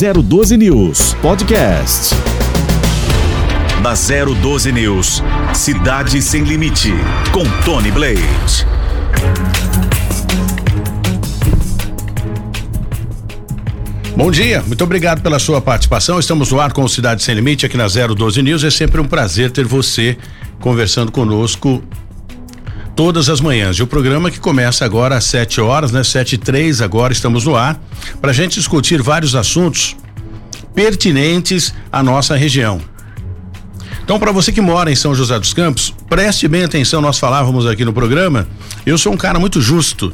012 News Podcast. Na 012 News, Cidade Sem Limite, com Tony Blade. Bom dia, muito obrigado pela sua participação. Estamos no ar com o Cidade Sem Limite aqui na 012 News. É sempre um prazer ter você conversando conosco todas as manhãs. E o programa que começa agora às 7 horas, né? Sete e três agora estamos no ar para a gente discutir vários assuntos pertinentes à nossa região. Então, para você que mora em São José dos Campos, preste bem atenção. Nós falávamos aqui no programa. Eu sou um cara muito justo.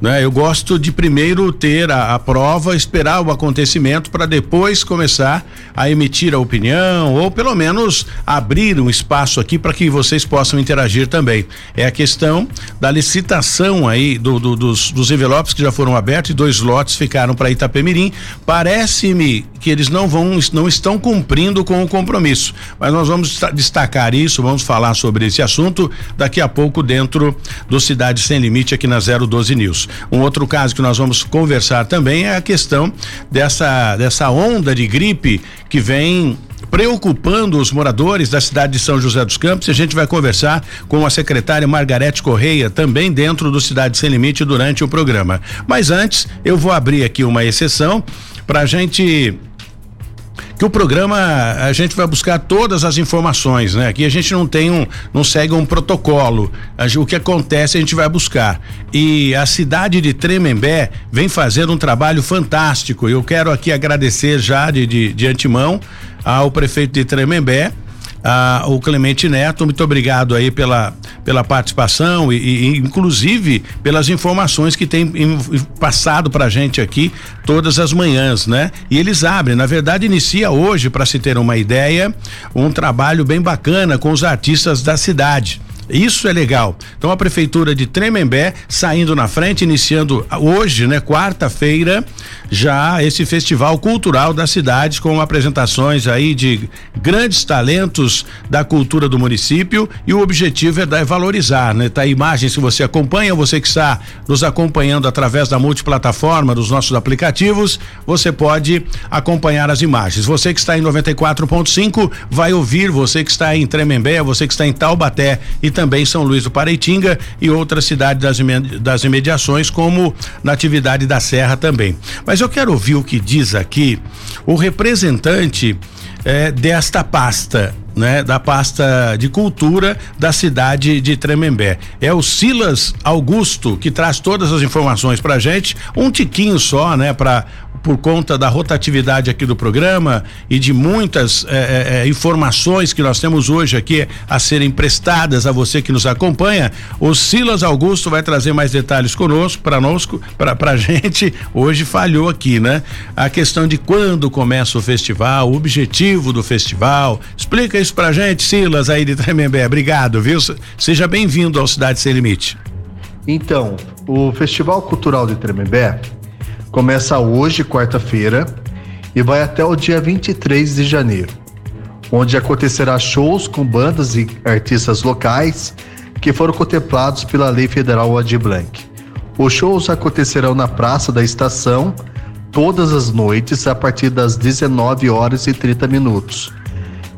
Né? Eu gosto de primeiro ter a, a prova, esperar o acontecimento para depois começar a emitir a opinião ou pelo menos abrir um espaço aqui para que vocês possam interagir também. É a questão da licitação aí do, do, dos, dos envelopes que já foram abertos e dois lotes ficaram para Itapemirim. Parece-me que eles não vão, não estão cumprindo com o compromisso, mas nós vamos destacar isso, vamos falar sobre esse assunto daqui a pouco dentro do Cidade Sem Limite aqui na 012 News. Um outro caso que nós vamos conversar também é a questão dessa, dessa onda de gripe que vem preocupando os moradores da cidade de São José dos Campos. E a gente vai conversar com a secretária Margarete Correia, também dentro do Cidade Sem Limite, durante o programa. Mas antes, eu vou abrir aqui uma exceção para a gente que o programa a gente vai buscar todas as informações, né? Aqui a gente não tem um, não segue um protocolo. O que acontece a gente vai buscar. E a cidade de Tremembé vem fazendo um trabalho fantástico. Eu quero aqui agradecer já de, de, de antemão ao prefeito de Tremembé ah, o Clemente Neto, muito obrigado aí pela, pela participação e, e inclusive pelas informações que tem em, passado pra gente aqui todas as manhãs, né? E eles abrem, na verdade inicia hoje, para se ter uma ideia, um trabalho bem bacana com os artistas da cidade. Isso é legal. Então a prefeitura de Tremembé saindo na frente, iniciando hoje, né, quarta-feira, já esse festival cultural da cidade com apresentações aí de grandes talentos da cultura do município e o objetivo é dar valorizar, né? Tá imagens que você acompanha, você que está nos acompanhando através da multiplataforma dos nossos aplicativos, você pode acompanhar as imagens. Você que está em 94.5 vai ouvir, você que está em Tremembé, você que está em Taubaté e também São Luís do Pareitinga e outras cidades das, imediações, como na atividade da Serra também. Mas eu quero ouvir o que diz aqui o representante eh, desta pasta, né, da pasta de cultura da cidade de Tremembé. É o Silas Augusto que traz todas as informações pra gente, um tiquinho só, né, para por conta da rotatividade aqui do programa e de muitas eh, eh, informações que nós temos hoje aqui a serem prestadas a você que nos acompanha, o Silas Augusto vai trazer mais detalhes conosco, para nós, para pra gente. Hoje falhou aqui, né? A questão de quando começa o festival, o objetivo do festival. Explica isso pra gente, Silas, aí de Tremembé. Obrigado, viu? Seja bem-vindo ao Cidade Sem Limite. Então, o Festival Cultural de Tremembé Começa hoje, quarta-feira, e vai até o dia 23 de janeiro, onde acontecerá shows com bandas e artistas locais que foram contemplados pela Lei Federal Ad Blanc. Os shows acontecerão na Praça da Estação todas as noites a partir das 19 horas e 30 minutos.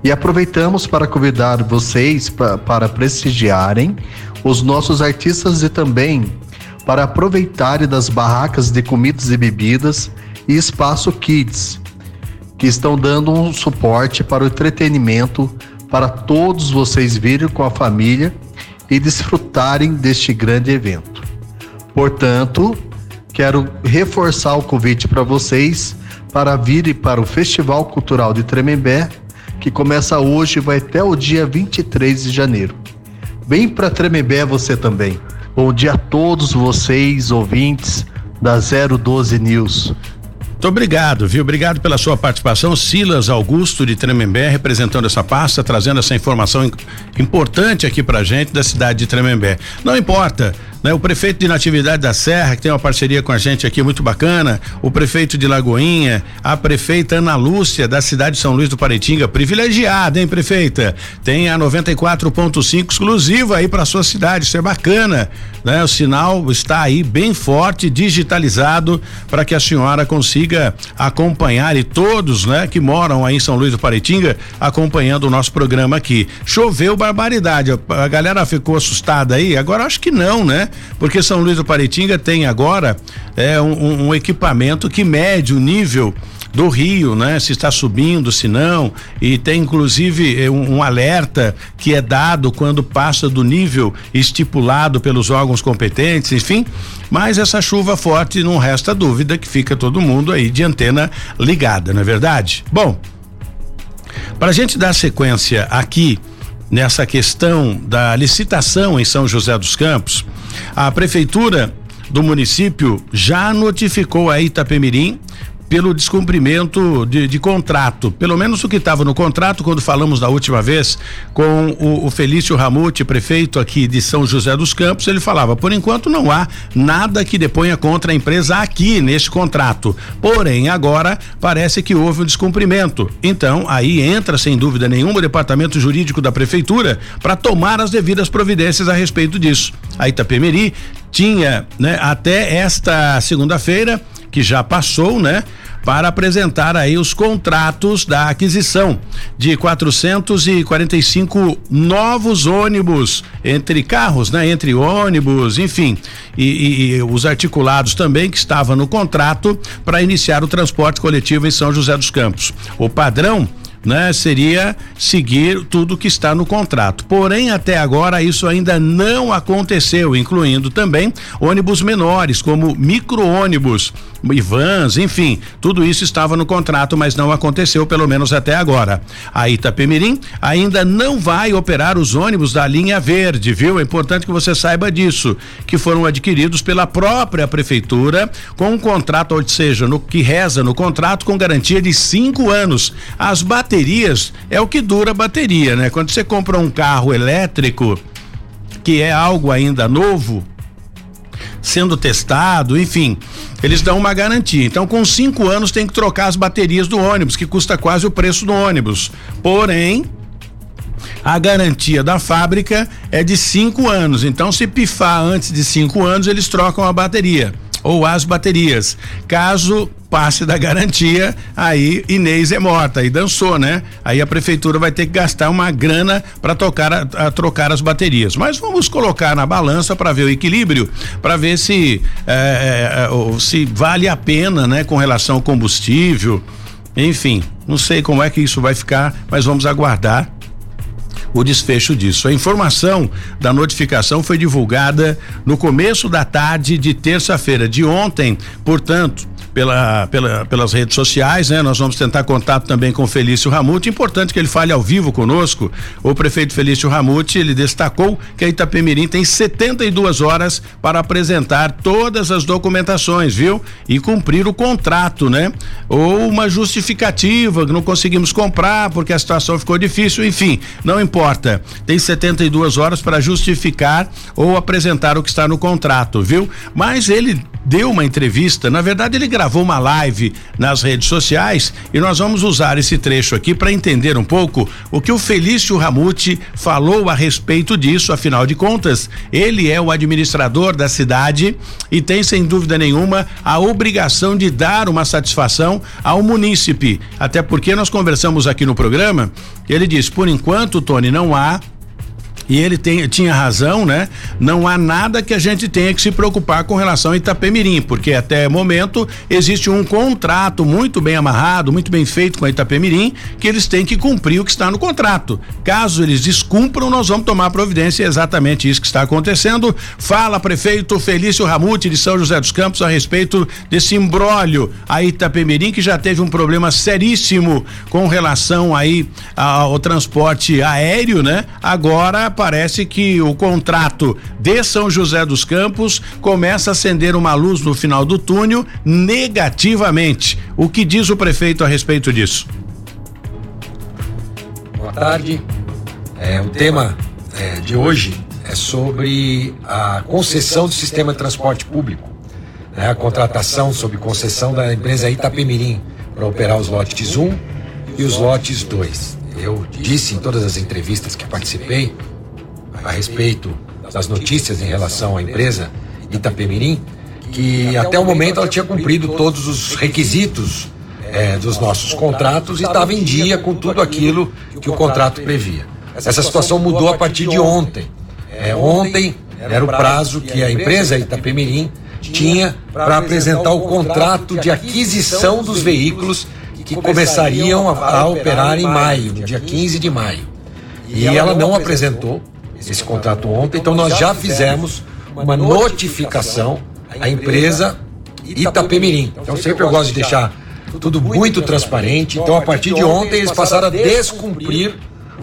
E aproveitamos para convidar vocês pra, para prestigiarem os nossos artistas e também para aproveitarem das barracas de comidas e bebidas e espaço Kids, que estão dando um suporte para o entretenimento para todos vocês virem com a família e desfrutarem deste grande evento. Portanto, quero reforçar o convite para vocês para virem para o Festival Cultural de Tremembé, que começa hoje e vai até o dia 23 de janeiro. Vem para Tremembé você também. Bom dia a todos vocês, ouvintes da 012 News. Muito obrigado, viu? Obrigado pela sua participação. Silas Augusto de Tremembé, representando essa pasta, trazendo essa informação importante aqui pra gente da cidade de Tremembé. Não importa né? O prefeito de Natividade da Serra, que tem uma parceria com a gente aqui muito bacana, o prefeito de Lagoinha, a prefeita Ana Lúcia da cidade de São Luís do Paretinga, privilegiada, hein, prefeita? Tem a 94.5 exclusiva aí para sua cidade, isso é bacana, né? O sinal está aí bem forte, digitalizado para que a senhora consiga acompanhar e todos, né, que moram aí em São Luís do Paretinga acompanhando o nosso programa aqui. Choveu barbaridade, a, galera ficou assustada aí, agora acho que não, né? Porque São Luís do Paretinga tem agora é um, um equipamento que mede o nível do rio, né? Se está subindo, se não, e tem inclusive eh, um, um, alerta que é dado quando passa do nível estipulado pelos órgãos competentes, enfim. Mas essa chuva forte não resta dúvida que fica todo mundo aí de antena ligada, não é verdade? Bom, para a gente dar sequência aqui nessa questão da licitação em São José dos Campos, a prefeitura do município já notificou a Itapemirim pelo descumprimento de, de, contrato. Pelo menos o que estava no contrato, quando falamos da última vez com o, o Felício Ramute, prefeito aqui de São José dos Campos, ele falava: por enquanto não há nada que deponha contra a empresa aqui neste contrato. Porém, agora parece que houve um descumprimento. Então, aí entra, sem dúvida nenhuma, o departamento jurídico da prefeitura para tomar as devidas providências a respeito disso. A Itapemeri tinha, né, até esta segunda-feira que já passou, né? Para apresentar aí os contratos da aquisição de 445 novos ônibus entre carros, né? Entre ônibus, enfim, e, e, os articulados também que estavam no contrato para iniciar o transporte coletivo em São José dos Campos. O padrão né, seria seguir tudo que está no contrato. Porém, até agora isso ainda não aconteceu, incluindo também ônibus menores, como micro-ônibus, e vans, enfim, tudo isso estava no contrato, mas não aconteceu, pelo menos até agora. A Itapemirim ainda não vai operar os ônibus da linha verde, viu? É importante que você saiba disso, que foram adquiridos pela própria prefeitura com um contrato, ou seja, no que reza no contrato com garantia de cinco anos. As baterias baterias é o que dura a bateria, né? Quando você compra um carro elétrico, que é algo ainda novo, sendo testado, enfim, eles dão uma garantia. Então, com cinco anos tem que trocar as baterias do ônibus, que custa quase o preço do ônibus. Porém, a garantia da fábrica é de cinco anos. Então, se pifar antes de cinco anos, eles trocam a bateria ou as baterias. Caso passe da garantia, aí Inês é morta e dançou, né? Aí a prefeitura vai ter que gastar uma grana para tocar a, a, trocar as baterias. Mas vamos colocar na balança para ver o equilíbrio, para ver se é, é, se vale a pena, né, com relação ao combustível. Enfim, não sei como é que isso vai ficar, mas vamos aguardar o desfecho disso. A informação da notificação foi divulgada no começo da tarde de terça-feira de ontem, portanto, pela, pela, pelas redes sociais, né? Nós vamos tentar contato também com Felício Ramute. Importante que ele fale ao vivo conosco. O prefeito Felício Ramute, ele destacou que a Itapemirim tem 72 horas para apresentar todas as documentações, viu? E cumprir o contrato, né? Ou uma justificativa que não conseguimos comprar porque a situação ficou difícil, enfim, não importa. Tem 72 horas para justificar ou apresentar o que está no contrato, viu? Mas ele deu uma entrevista, na verdade ele uma live nas redes sociais e nós vamos usar esse trecho aqui para entender um pouco o que o Felício Ramute falou a respeito disso, afinal de contas, ele é o administrador da cidade e tem sem dúvida nenhuma a obrigação de dar uma satisfação ao munícipe, até porque nós conversamos aqui no programa, ele diz, por enquanto, Tony, não há e ele tem, tinha razão, né? Não há nada que a gente tenha que se preocupar com relação a Itapemirim, porque até momento existe um contrato muito bem amarrado, muito bem feito com a Itapemirim, que eles têm que cumprir o que está no contrato. Caso eles descumpram, nós vamos tomar providência, é exatamente isso que está acontecendo. Fala, prefeito Felício Ramute de São José dos Campos a respeito desse imbróglio a Itapemirim, que já teve um problema seríssimo com relação aí ao transporte aéreo, né? Agora parece que o contrato de São José dos Campos começa a acender uma luz no final do túnel negativamente. O que diz o prefeito a respeito disso? Boa tarde. É, o tema é, de hoje é sobre a concessão do sistema de transporte público, né, a contratação sob concessão da empresa Itapemirim para operar os lotes 1 e os lotes 2. Eu disse em todas as entrevistas que participei a respeito das notícias em relação à empresa Itapemirim que até o momento ela tinha cumprido todos os requisitos é, dos nossos contratos e estava em dia com tudo aquilo que o contrato previa. Essa situação mudou a partir de ontem. É, ontem era o prazo que a empresa Itapemirim tinha para apresentar o contrato de aquisição dos veículos que começariam a, a operar em maio, no dia 15 de maio. E ela não apresentou esse contrato ontem, então nós já fizemos uma notificação à empresa Itapemirim. Então sempre eu gosto de deixar tudo muito transparente. Então a partir de ontem eles passaram a descumprir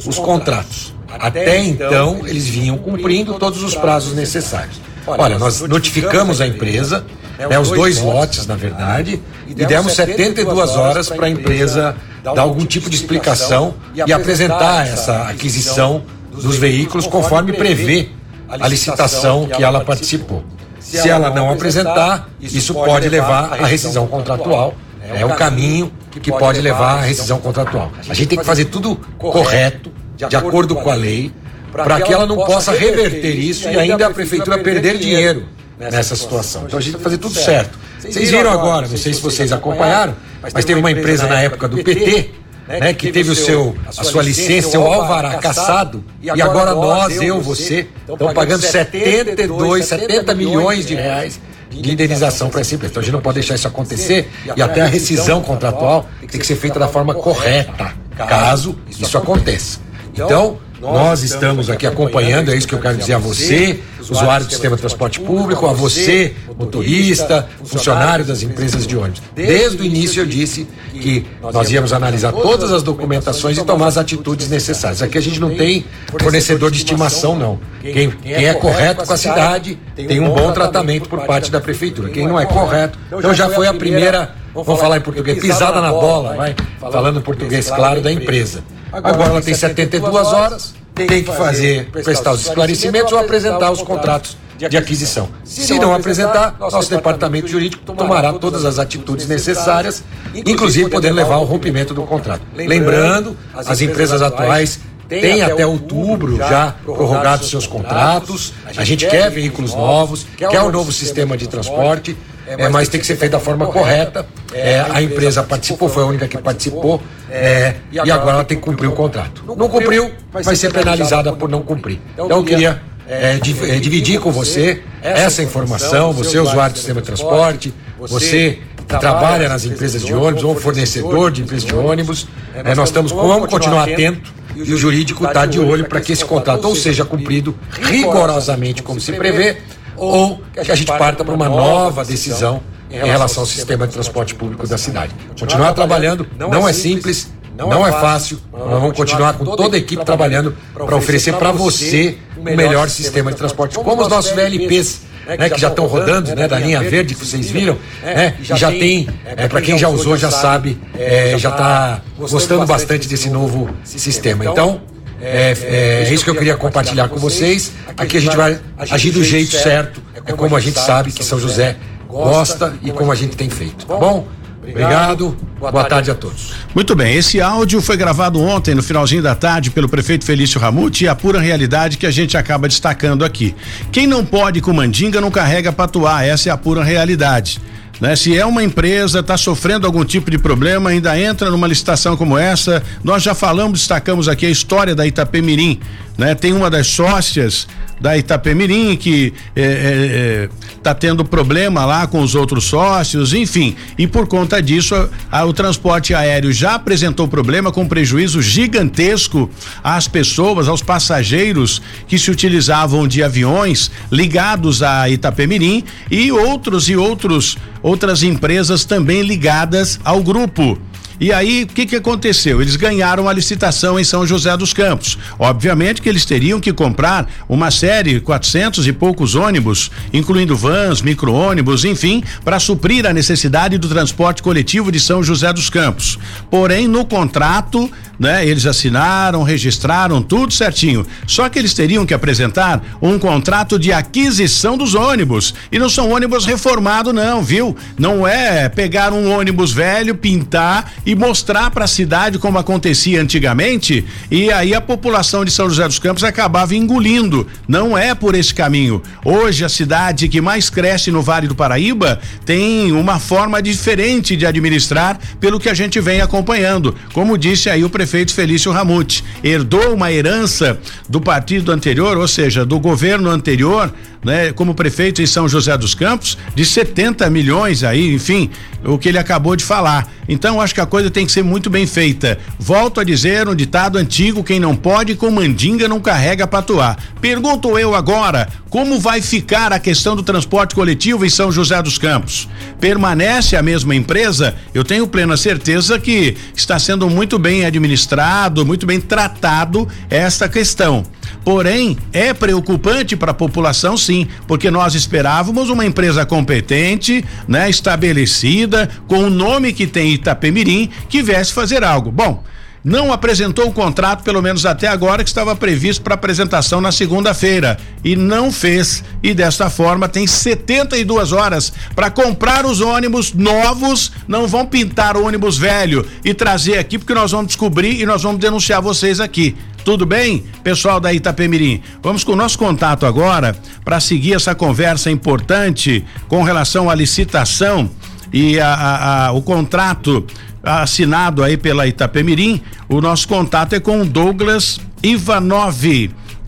os contratos. Até então eles vinham cumprindo todos os prazos necessários. Olha, nós notificamos a empresa, né, os dois lotes, na verdade, e demos 72 horas para a empresa dar algum tipo de explicação e apresentar essa aquisição dos veículos conforme prevê a licitação que ela participou. Se ela não apresentar, isso pode levar à rescisão contratual. É o caminho que pode levar à rescisão contratual. A gente tem que fazer tudo correto, de acordo com a lei, para que ela não possa reverter isso e ainda a prefeitura perder dinheiro nessa situação. Então a gente tem que fazer tudo certo. Vocês viram agora, não sei se vocês acompanharam, mas teve uma empresa na época do PT né, que teve o seu, a sua licença, seu alvará caçado, e agora nós, eu, você, estamos pagando 72, 70 milhões de reais de indenização para essa empresa. Então a gente não pode deixar isso acontecer e até a rescisão contratual tem que ser feita da forma correta, caso isso aconteça. Então, nós estamos aqui acompanhando, é isso que eu quero dizer a você, usuário do sistema de transporte público, a você, motorista, funcionário das empresas de ônibus. Desde o início eu disse que nós íamos analisar todas as documentações e tomar as atitudes necessárias. Aqui a gente não tem fornecedor de estimação, não. Quem, quem é correto com a cidade tem um bom tratamento por parte da prefeitura. Quem não é correto, então já foi a primeira, vamos falar em português, pisada na bola, vai, falando em português claro, da empresa. Agora ela tem 72 horas, tem que fazer, prestar os esclarecimentos ou apresentar os contratos de aquisição. Se não apresentar, nosso departamento jurídico tomará todas as atitudes necessárias, inclusive podendo levar ao rompimento do contrato. Lembrando, as empresas atuais têm até outubro já prorrogado seus contratos. A gente quer veículos novos, quer um novo sistema de transporte é, mas tem que ser feito da forma correta. É, a empresa participou, foi a única que participou, é, e agora ela tem que cumprir o contrato. Não cumpriu, vai ser penalizada por não cumprir. Então eu queria é, é, dividir com você essa informação, você usuário do sistema de transporte, você que trabalha nas empresas de ônibus ou fornecedor de empresas de ônibus, é, nós estamos, vamos continuar atento e o jurídico está de olho para que esse contrato ou seja cumprido rigorosamente como se prevê, ou que a gente parta para uma nova decisão em relação ao sistema de transporte público da cidade. Continuar trabalhando não é simples, não é fácil, nós vamos continuar com toda a equipe trabalhando para oferecer para você o melhor sistema de transporte, como os nossos VLPs. Né, que já estão rodando, né, da linha verde que vocês viram, né, e já tem, é, para quem já usou já sabe, é, já está gostando bastante desse novo sistema. Então, é, é, é, isso que eu queria compartilhar com vocês. Aqui a gente vai agir do jeito certo, é como a gente sabe que São José gosta e como a gente tem feito. Tá bom? Obrigado. Boa tarde a todos. Muito bem, esse áudio foi gravado ontem, no finalzinho da tarde, pelo prefeito Felício Ramute e a pura realidade que a gente acaba destacando aqui. Quem não pode com mandinga não carrega patuá, essa é a pura realidade. Né? Se é uma empresa, está sofrendo algum tipo de problema, ainda entra numa licitação como essa. Nós já falamos, destacamos aqui a história da Itapemirim. Né? Tem uma das sócias da Itapemirim que está é, é, é, tendo problema lá com os outros sócios, enfim. E por conta disso, a, a, o transporte aéreo já apresentou problema com prejuízo gigantesco às pessoas, aos passageiros que se utilizavam de aviões ligados a Itapemirim e outros e outros outras empresas também ligadas ao grupo. E aí, o que que aconteceu? Eles ganharam a licitação em São José dos Campos. Obviamente que eles teriam que comprar uma série, 400 e poucos ônibus, incluindo vans, micro-ônibus, enfim, para suprir a necessidade do transporte coletivo de São José dos Campos. Porém, no contrato, né, eles assinaram, registraram tudo certinho. Só que eles teriam que apresentar um contrato de aquisição dos ônibus. E não são ônibus reformados, não, viu? Não é pegar um ônibus velho, pintar e mostrar para a cidade como acontecia antigamente e aí a população de São José dos Campos acabava engolindo. Não é por esse caminho. Hoje a cidade que mais cresce no Vale do Paraíba tem uma forma diferente de administrar, pelo que a gente vem acompanhando. Como disse aí o prefeito Felício Ramute, herdou uma herança do partido anterior, ou seja, do governo anterior, né, como prefeito em São José dos Campos, de 70 milhões aí, enfim, o que ele acabou de falar. Então, acho que a coisa tem que ser muito bem feita. Volto a dizer um ditado antigo: quem não pode com mandinga não carrega patuá. Pergunto eu agora, como vai ficar a questão do transporte coletivo em São José dos Campos? Permanece a mesma empresa? Eu tenho plena certeza que está sendo muito bem administrado, muito bem tratado esta questão. Porém, é preocupante para a população, sim, porque nós esperávamos uma empresa competente, né, estabelecida, com o nome que tem Itapemirim, que viesse fazer algo. Bom, não apresentou o contrato, pelo menos até agora, que estava previsto para apresentação na segunda-feira. E não fez. E desta forma tem 72 horas para comprar os ônibus novos. Não vão pintar o ônibus velho e trazer aqui, porque nós vamos descobrir e nós vamos denunciar vocês aqui. Tudo bem, pessoal da Itapemirim? Vamos com o nosso contato agora para seguir essa conversa importante com relação à licitação e a, a, a, o contrato assinado aí pela Itapemirim. O nosso contato é com o Douglas Ivanov.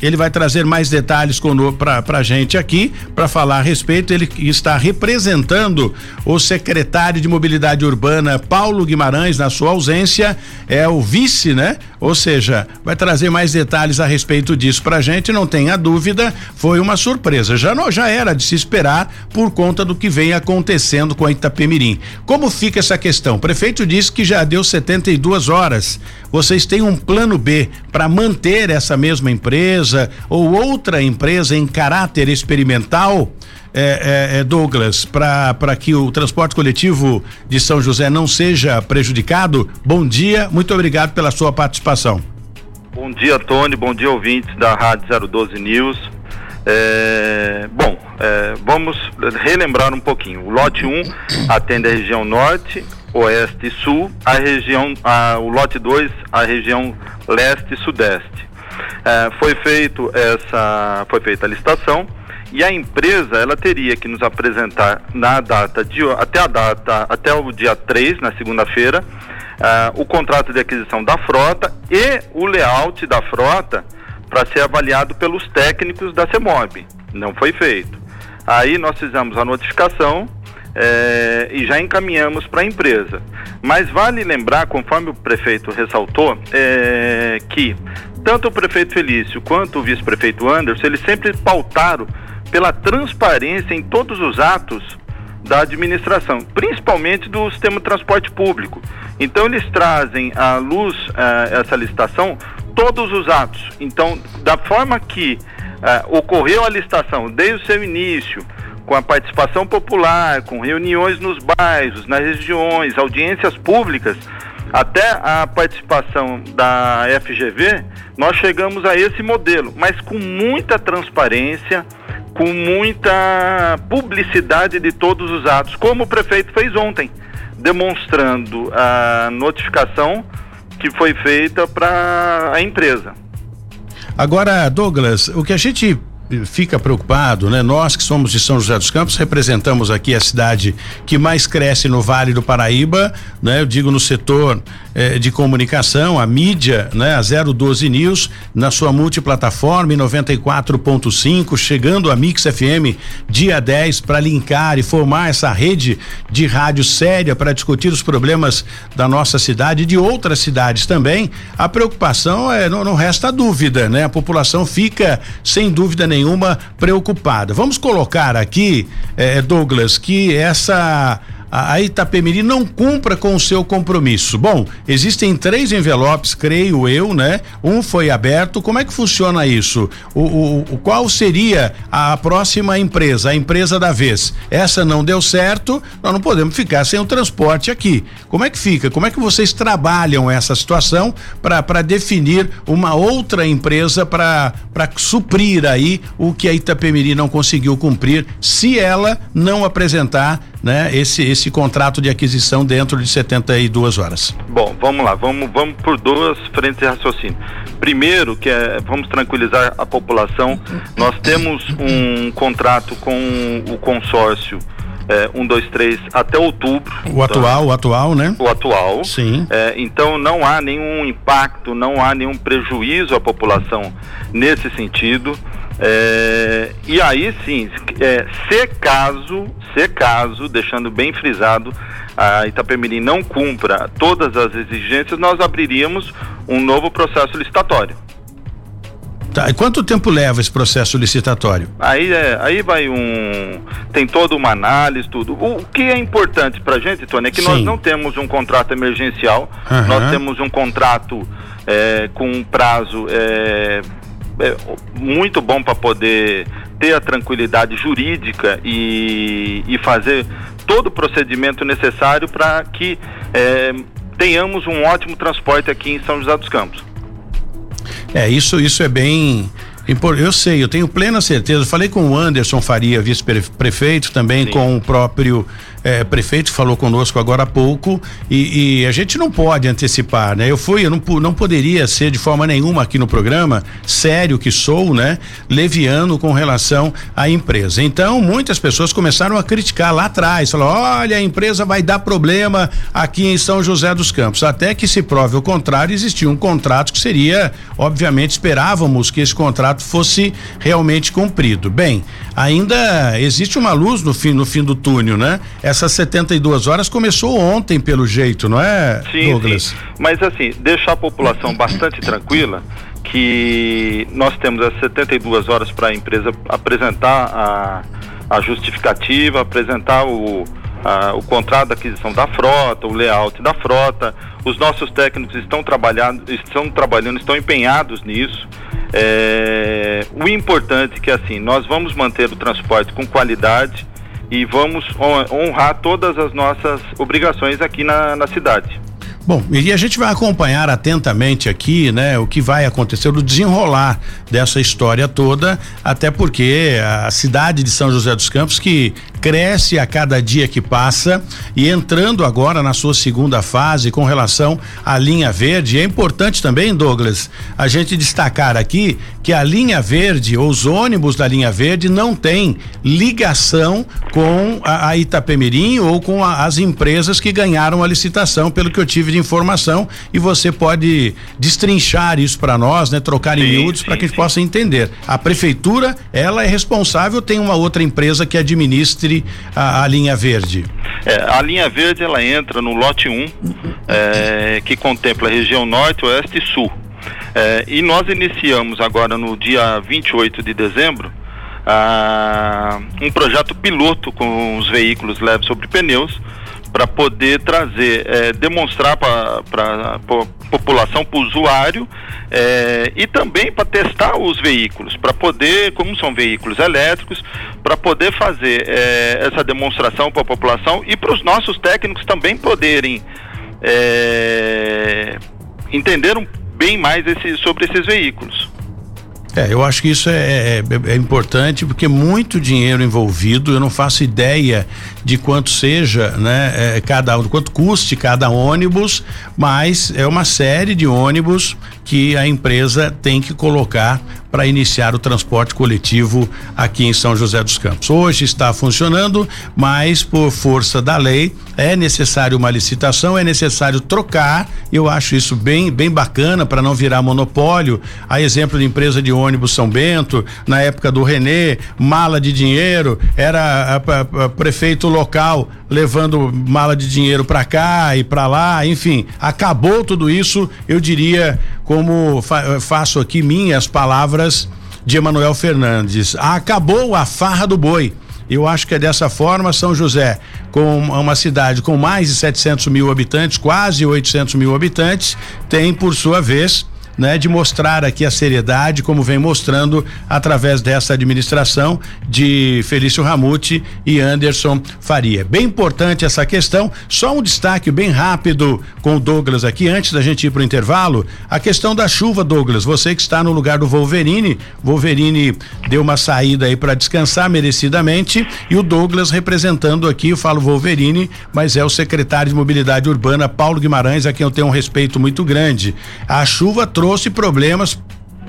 Ele vai trazer mais detalhes para a gente aqui para falar a respeito. Ele está representando o secretário de Mobilidade Urbana, Paulo Guimarães, na sua ausência, é o vice, né? Ou seja, vai trazer mais detalhes a respeito disso para a gente. Não tenha dúvida, foi uma surpresa. Já não, já era de se esperar por conta do que vem acontecendo com a Itapemirim. Como fica essa questão? O prefeito disse que já deu 72 horas. Vocês têm um plano B para manter essa mesma empresa ou outra empresa em caráter experimental, é, é, é Douglas, para que o transporte coletivo de São José não seja prejudicado? Bom dia, muito obrigado pela sua participação. Bom dia, Tony, bom dia, ouvintes da Rádio 012 News. É, bom, é, vamos relembrar um pouquinho. O lote 1 atende a região norte, oeste e sul, a região, a, o lote 2 a região leste e sudeste. É, foi feito essa, foi feita a licitação e a empresa ela teria que nos apresentar na data de até a data até o dia 3, na segunda-feira, uh, o contrato de aquisição da frota e o layout da frota para ser avaliado pelos técnicos da CEMOB. Não foi feito. Aí nós fizemos a notificação é, e já encaminhamos para a empresa. Mas vale lembrar, conforme o prefeito ressaltou, é, que tanto o prefeito Felício quanto o vice-prefeito Anderson, eles sempre pautaram pela transparência em todos os atos da administração, principalmente do sistema de transporte público. Então eles trazem à luz uh, essa licitação todos os atos. Então, da forma que uh, ocorreu a licitação desde o seu início, com a participação popular, com reuniões nos bairros, nas regiões, audiências públicas, até a participação da FGV, nós chegamos a esse modelo, mas com muita transparência, com muita publicidade de todos os atos, como o prefeito fez ontem, demonstrando a notificação que foi feita para a empresa. Agora, Douglas, o que a gente fica preocupado, né? Nós que somos de São José dos Campos representamos aqui a cidade que mais cresce no Vale do Paraíba, né? Eu digo no setor eh, de comunicação, a mídia, né? A 012 News na sua multiplataforma em 94.5, chegando a Mix FM dia 10 para linkar e formar essa rede de rádio séria para discutir os problemas da nossa cidade e de outras cidades também. A preocupação é não, não resta dúvida, né? A população fica sem dúvida nenhuma nenhuma preocupada. Vamos colocar aqui, eh, Douglas, que essa a Itapemirim não cumpra com o seu compromisso. Bom, existem três envelopes, creio eu, né? Um foi aberto. Como é que funciona isso? O, o, o qual seria a próxima empresa, a empresa da vez? Essa não deu certo, nós não podemos ficar sem o transporte aqui. Como é que fica? Como é que vocês trabalham essa situação para definir uma outra empresa para suprir aí o que a Itapemirim não conseguiu cumprir, se ela não apresentar né, esse, esse contrato de aquisição dentro de 72 horas? Bom, vamos lá, vamos, vamos por duas frentes de raciocínio. Primeiro, que é, vamos tranquilizar a população, nós temos um contrato com o consórcio é, 1, 2, 3 até outubro. O atual, o atual, né? O atual. Sim. É, então não há nenhum impacto, não há nenhum prejuízo à população nesse sentido. É, e aí sim, é, se caso, se caso, deixando bem frisado, a Itapemirim não cumpra todas as exigências, nós abriríamos um novo processo licitatório. Tá, e quanto tempo leva esse processo licitatório? Aí, é, aí vai um. Tem toda uma análise, tudo. O, que é importante para a gente, Tony, é que Sim. nós não temos um contrato emergencial, uhum. nós temos um contrato é, com um prazo é, é, muito bom para poder ter a tranquilidade jurídica e, e fazer todo o procedimento necessário para que é, tenhamos um ótimo transporte aqui em São José dos Campos. É, isso, isso é bem eu sei, eu tenho plena certeza. Falei com o Anderson Faria, vice-prefeito, também Sim. com o próprio é, prefeito falou conosco agora há pouco e, e, a gente não pode antecipar, né? Eu fui, eu não, não poderia ser de forma nenhuma aqui no programa, sério que sou, né? Leviano com relação à empresa. Então, muitas pessoas começaram a criticar lá atrás, falaram, olha, a empresa vai dar problema aqui em São José dos Campos. Até que se prove o contrário, existia um contrato que seria, obviamente, esperávamos que esse contrato fosse realmente cumprido. Bem, ainda existe uma luz no fim, no fim do túnel, né? Essas 72 horas começou ontem, pelo jeito, não é, sim, Douglas? Sim. Mas assim, deixar a população bastante tranquila que nós temos as 72 horas para a empresa apresentar a, a justificativa, apresentar o, o contrato de aquisição da frota, o layout da frota. Os nossos técnicos estão trabalhando, estão trabalhando, estão empenhados nisso. É, o importante é que assim, nós vamos manter o transporte com qualidade, e vamos honrar todas as nossas obrigações aqui na, na cidade. Bom, e a gente vai acompanhar atentamente aqui, né, o que vai acontecer, o desenrolar dessa história toda, até porque a cidade de São José dos Campos que cresce a cada dia que passa e entrando agora na sua segunda fase com relação à linha verde. É importante também, Douglas, a gente destacar aqui que a linha verde, ou os ônibus da linha verde, não tem ligação com a, a Itapemirim ou com a, as empresas que ganharam a licitação, pelo que eu tive de informação. E você pode destrinchar isso para nós, né? Trocar sim, em miúdos para que a gente possa entender. A prefeitura, ela é responsável, tem uma outra empresa que administra entre a, a linha verde? É, a linha verde ela entra no lote 1, um, é, que contempla a região norte, oeste e sul. É, e nós iniciamos agora no dia 28 de dezembro ah, um projeto piloto com os veículos leves sobre pneus para poder trazer, é, demonstrar para a população, para o usuário é, e também para testar os veículos, para poder, como são veículos elétricos, para poder fazer é, essa demonstração para a população e para os nossos técnicos também poderem é, entender um, bem mais esse, sobre esses veículos. É, eu acho que isso é, é, é, importante porque muito dinheiro envolvido, eu não faço ideia de quanto seja, né, é, cada quanto custe cada ônibus, mas é uma série de ônibus que a empresa tem que colocar para iniciar o transporte coletivo aqui em São José dos Campos. Hoje está funcionando, mas por força da lei é necessário uma licitação, é necessário trocar. Eu acho isso bem bem bacana para não virar monopólio. A exemplo de empresa de ônibus São Bento, na época do Renê, mala de dinheiro, era a, a, a prefeito local levando mala de dinheiro para cá e para lá, enfim, acabou tudo isso, eu diria, como fa faço aqui minhas palavras de Emanuel Fernandes. Acabou a farra do boi Eu acho que é dessa forma, São José, com uma cidade com mais de 700 mil habitantes, quase 800 mil habitantes, tem, por sua vez, né, de mostrar aqui a seriedade, como vem mostrando através dessa administração de Felício Ramute e Anderson Faria. Bem importante essa questão. Só um destaque bem rápido com o Douglas aqui, antes da gente ir para o intervalo. A questão da chuva, Douglas. Você que está no lugar do Wolverine, Wolverine deu uma saída aí para descansar merecidamente e o Douglas representando aqui, eu falo Wolverine, mas é o secretário de Mobilidade Urbana, Paulo Guimarães, a quem eu tenho um respeito muito grande. A chuva trouxe trouxe problemas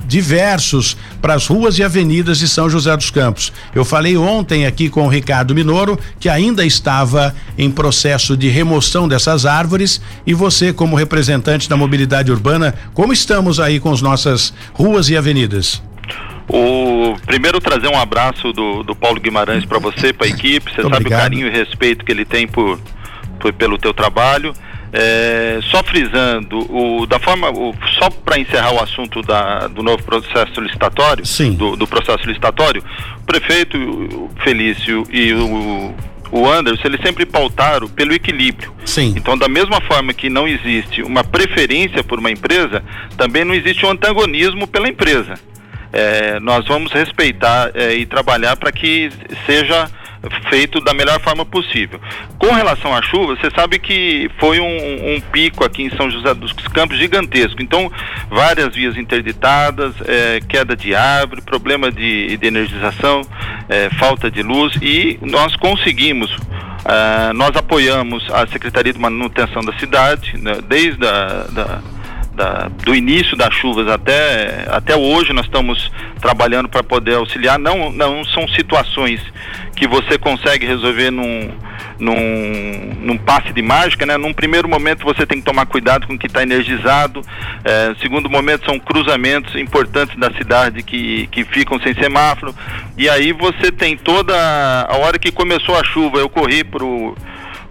diversos para as ruas e avenidas de São José dos Campos. Eu falei ontem aqui com o Ricardo Minoro que ainda estava em processo de remoção dessas árvores e você como representante da mobilidade urbana, como estamos aí com as nossas ruas e avenidas? O primeiro trazer um abraço do, do Paulo Guimarães para você, para a equipe. Você sabe o carinho e respeito que ele tem por, por pelo teu trabalho. É, só frisando, o, da forma, o, só para encerrar o assunto da, do novo processo licitatório, Sim. Do, do processo licitatório, o prefeito o Felício e o, o Anderson, eles sempre pautaram pelo equilíbrio. Sim. Então, da mesma forma que não existe uma preferência por uma empresa, também não existe um antagonismo pela empresa. É, nós vamos respeitar é, e trabalhar para que seja feito da melhor forma possível. Com relação à chuva, você sabe que foi um, um pico aqui em São José dos Campos gigantesco. Então, várias vias interditadas, é, queda de árvore, problema de, de energização, é, falta de luz e nós conseguimos. Uh, nós apoiamos a Secretaria de Manutenção da cidade, né, desde a da, da, do início das chuvas até, até hoje nós estamos trabalhando para poder auxiliar. Não, não são situações que você consegue resolver num, num, num passe de mágica, né? Num primeiro momento você tem que tomar cuidado com o que está energizado. É, segundo momento são cruzamentos importantes da cidade que, que ficam sem semáforo. E aí você tem toda a hora que começou a chuva, eu corri pro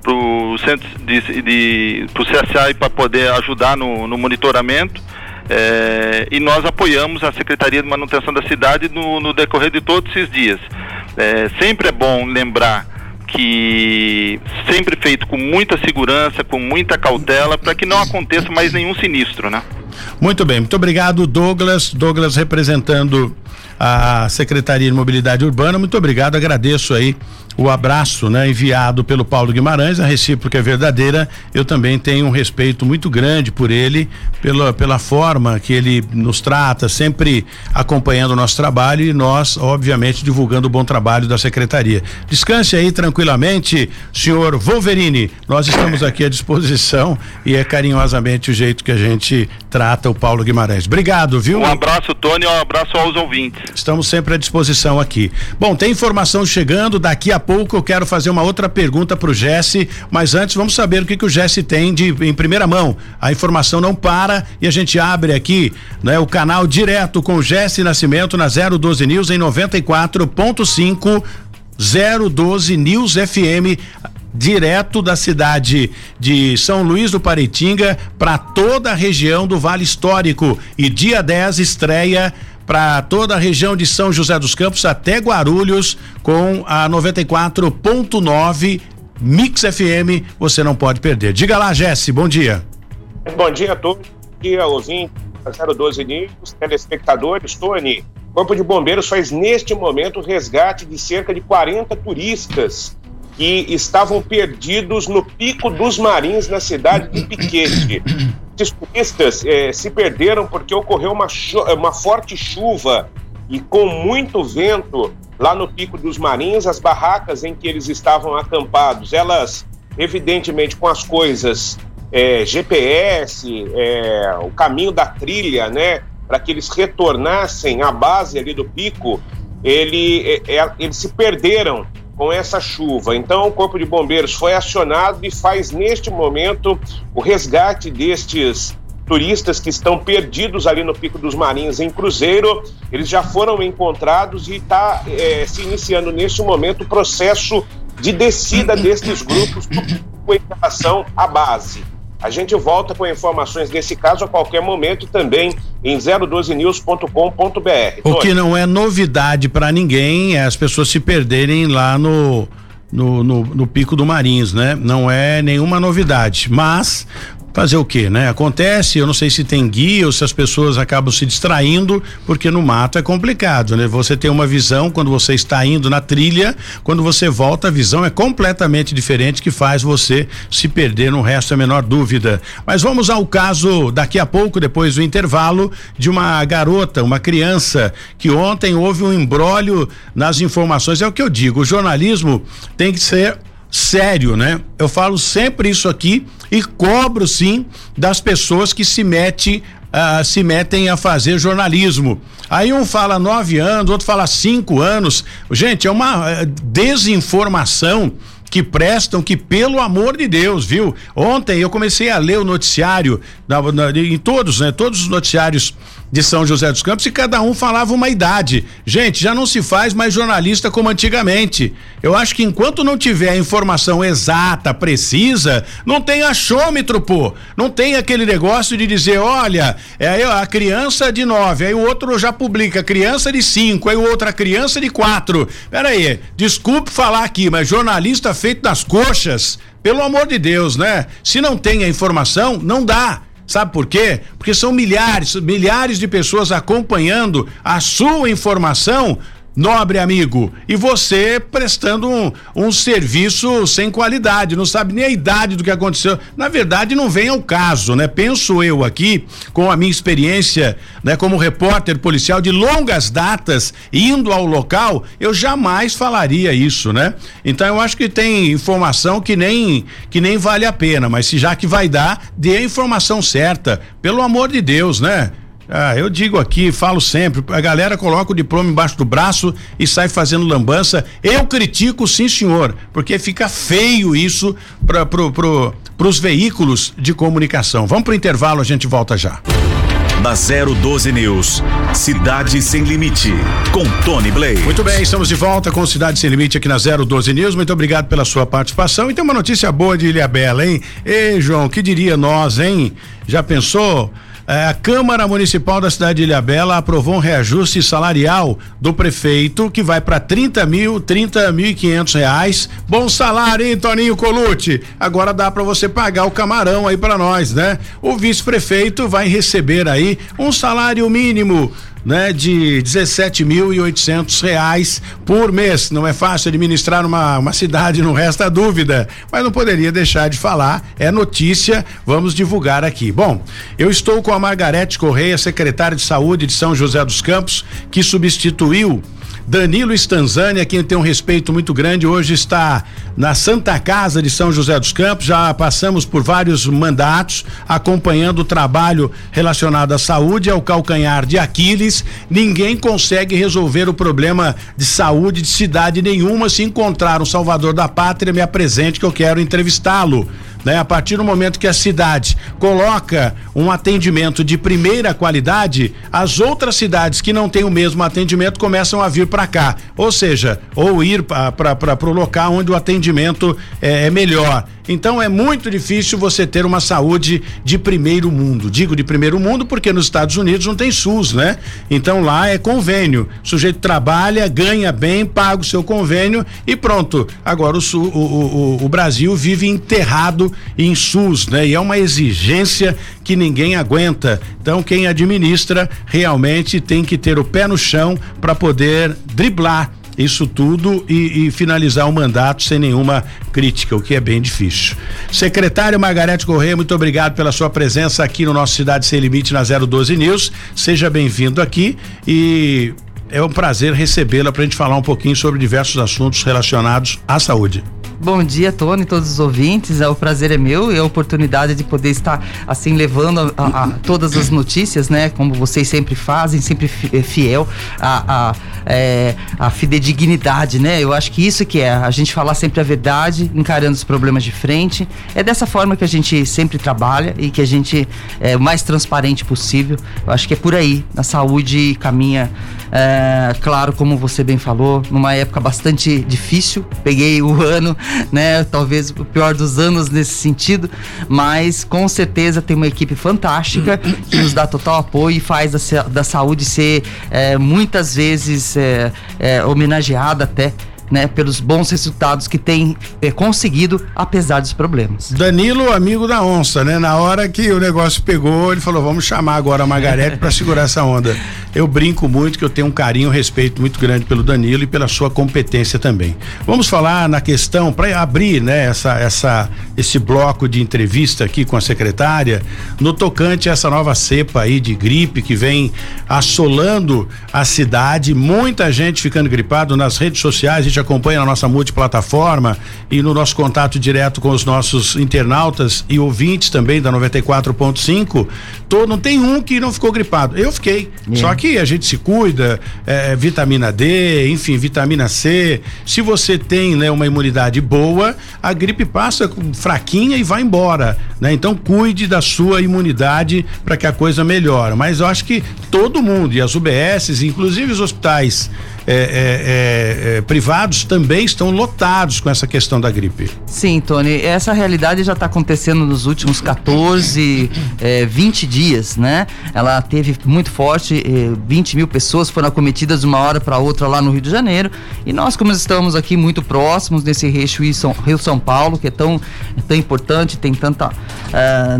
para o centro de, de pro CSA para poder ajudar no, no monitoramento. É, e nós apoiamos a Secretaria de Manutenção da Cidade no, no decorrer de todos esses dias. É, sempre é bom lembrar que sempre feito com muita segurança, com muita cautela, para que não aconteça mais nenhum sinistro, né? Muito bem, muito obrigado, Douglas. Douglas representando a Secretaria de Mobilidade Urbana. Muito obrigado, agradeço aí o abraço, né, enviado pelo Paulo Guimarães, a recíproca é verdadeira. Eu também tenho um respeito muito grande por ele, pela, pela forma que ele nos trata, sempre acompanhando o nosso trabalho e nós, obviamente, divulgando o bom trabalho da secretaria. Descanse aí tranquilamente, senhor Wolverine. Nós estamos aqui à disposição e é carinhosamente o jeito que a gente trata o Paulo Guimarães. Obrigado, viu? Um abraço, Tony, um abraço aos ouvintes. Estamos sempre à disposição aqui. Bom, tem informação chegando daqui a pouco eu quero fazer uma outra pergunta para o Jesse, mas antes vamos saber o que, que o Jesse tem de em primeira mão. A informação não para e a gente abre aqui né, o canal direto com o Jesse Nascimento na 012 News em 94.5 012 News FM direto da cidade de São Luís do Paritinga para toda a região do Vale Histórico e dia 10 estreia para toda a região de São José dos Campos até Guarulhos com a 94.9 Mix FM. Você não pode perder. Diga lá, Jesse, bom dia. Bom dia a todos. Bom dia, ouvintes da 012 News, telespectadores. Tony, Corpo de Bombeiros faz neste momento o resgate de cerca de 40 turistas que estavam perdidos no Pico dos Marins, na cidade de Piquete. Esses turistas eh, se perderam porque ocorreu uma, uma forte chuva e com muito vento lá no Pico dos Marins, as barracas em que eles estavam acampados, elas, evidentemente, com as coisas é, GPS, é, o caminho da trilha, né, para que eles retornassem à base ali do pico, ele, é, eles se perderam com essa chuva. Então, o Corpo de Bombeiros foi acionado e faz neste momento o resgate destes turistas que estão perdidos ali no Pico dos Marins em Cruzeiro. Eles já foram encontrados e está é, se iniciando neste momento o processo de descida destes grupos com relação à base. A gente volta com informações desse caso a qualquer momento também em 012news.com.br. O que não é novidade para ninguém é as pessoas se perderem lá no no, no, no, Pico do Marins, né? Não é nenhuma novidade, mas fazer o que, né? Acontece, eu não sei se tem guia ou se as pessoas acabam se distraindo, porque no mato é complicado, né? Você tem uma visão quando você está indo na trilha, quando você volta a visão é completamente diferente que faz você se perder, no resto a menor dúvida. Mas vamos ao caso daqui a pouco, depois do intervalo, de uma garota, uma criança que ontem houve um embrólio nas informações, é o que eu digo, o jornalismo tem que ser sério, né? Eu falo sempre isso aqui e cobro sim das pessoas que se mete, uh, se metem a fazer jornalismo. Aí um fala nove anos, outro fala cinco anos. Gente, é uma uh, desinformação que prestam que pelo amor de Deus, viu? Ontem eu comecei a ler o noticiário na, na, em todos, né? Todos os noticiários de São José dos Campos e cada um falava uma idade. Gente, já não se faz mais jornalista como antigamente. Eu acho que enquanto não tiver a informação exata, precisa, não tem achômetro, pô. Não tem aquele negócio de dizer, olha, é a criança de nove, aí o outro já publica criança de cinco, aí o outro a criança de quatro. Pera aí, desculpe falar aqui, mas jornalista feito das coxas, pelo amor de Deus, né? Se não tem a informação, não dá. Sabe por quê? Porque são milhares, milhares de pessoas acompanhando a sua informação nobre amigo, e você prestando um, um, serviço sem qualidade, não sabe nem a idade do que aconteceu. Na verdade, não vem ao caso, né? Penso eu aqui, com a minha experiência, né, como repórter policial de longas datas, indo ao local, eu jamais falaria isso, né? Então eu acho que tem informação que nem que nem vale a pena, mas se já que vai dar, dê a informação certa, pelo amor de Deus, né? Ah, eu digo aqui, falo sempre, a galera coloca o diploma embaixo do braço e sai fazendo lambança. Eu critico, sim, senhor, porque fica feio isso para pro, pro, os veículos de comunicação. Vamos pro intervalo, a gente volta já. Da 012 News, Cidade Sem Limite, com Tony Blaze. Muito bem, estamos de volta com Cidade Sem Limite aqui na 012 News. Muito obrigado pela sua participação. E tem uma notícia boa de Ilhabela, hein? Ei, João, que diria nós, hein? Já pensou? É, a Câmara Municipal da cidade de Ilhabela aprovou um reajuste salarial do prefeito que vai para 30 mil, 30 mil e quinhentos reais. Bom salário, hein, Toninho Colute? Agora dá para você pagar o camarão aí para nós, né? O vice-prefeito vai receber aí um salário mínimo né, de 17.800 reais por mês. Não é fácil administrar uma, uma cidade, não resta dúvida, mas não poderia deixar de falar. É notícia, vamos divulgar aqui. Bom, eu estou com a Margarete Correia, secretária de Saúde de São José dos Campos, que substituiu Danilo Stanzani, a quem tem um respeito muito grande, hoje está na Santa Casa de São José dos Campos. Já passamos por vários mandatos acompanhando o trabalho relacionado à saúde, ao calcanhar de Aquiles. Ninguém consegue resolver o problema de saúde de cidade nenhuma se encontrar um salvador da pátria, me apresente que eu quero entrevistá-lo né? A partir do momento que a cidade coloca um atendimento de primeira qualidade, as outras cidades que não têm o mesmo atendimento começam a vir para cá, ou seja, ou ir para o local onde o atendimento é, é melhor. Então é muito difícil você ter uma saúde de primeiro mundo. Digo de primeiro mundo porque nos Estados Unidos não tem SUS, né? Então lá é convênio. O sujeito trabalha, ganha bem, paga o seu convênio e pronto. Agora o, o, o, o Brasil vive enterrado em SUS, né? E é uma exigência que ninguém aguenta. Então quem administra realmente tem que ter o pé no chão para poder driblar isso tudo e, e, finalizar o mandato sem nenhuma crítica, o que é bem difícil. Secretário Margarete Correia, muito obrigado pela sua presença aqui no nosso Cidade Sem Limite na 012 News. Seja bem-vindo aqui e é um prazer recebê-la para a gente falar um pouquinho sobre diversos assuntos relacionados à saúde. Bom dia, Tony, todos os ouvintes. É, o prazer é meu e a oportunidade de poder estar assim levando a, a, a todas as notícias, né? Como vocês sempre fazem, sempre é, fiel a, a, é, fidedignidade, né? Eu acho que isso que é a gente falar sempre a verdade, encarando os problemas de frente. É dessa forma que a gente sempre trabalha e que a gente é o mais transparente possível. Eu acho que é por aí. A saúde caminha, é, claro, como você bem falou, numa época bastante difícil. Peguei o ano né? Talvez o pior dos anos nesse sentido, mas com certeza tem uma equipe fantástica que nos dá total apoio e faz da, da saúde ser é, muitas vezes é, é, homenageada até né, pelos bons resultados que tem é, conseguido, apesar dos problemas. Danilo, amigo da onça, né? Na hora que o negócio pegou, ele falou: vamos chamar agora a Margarete para segurar essa onda. Eu brinco muito que eu tenho um carinho, um respeito muito grande pelo Danilo e pela sua competência também. Vamos falar na questão, para abrir, né, essa, essa, esse bloco de entrevista aqui com a secretária, no tocante a essa nova cepa aí de gripe que vem assolando a cidade, muita gente ficando gripado nas redes sociais, a gente acompanha na nossa multiplataforma e no nosso contato direto com os nossos internautas e ouvintes também da 94.5, todo não tem um que não ficou gripado. Eu fiquei. É. Só que a gente se cuida, é, vitamina D, enfim, vitamina C. Se você tem né, uma imunidade boa, a gripe passa fraquinha e vai embora. Né? Então cuide da sua imunidade para que a coisa melhore. Mas eu acho que todo mundo, e as UBSs, inclusive os hospitais é, é, é, é, privados também estão lotados com essa questão da gripe. Sim, Tony, essa realidade já está acontecendo nos últimos 14, 20 é, dias, né? Ela teve muito forte, 20 mil pessoas foram acometidas de uma hora para outra lá no Rio de Janeiro. E nós, como estamos aqui muito próximos eixo Rio-São Paulo, que é tão, tão importante, tem tanta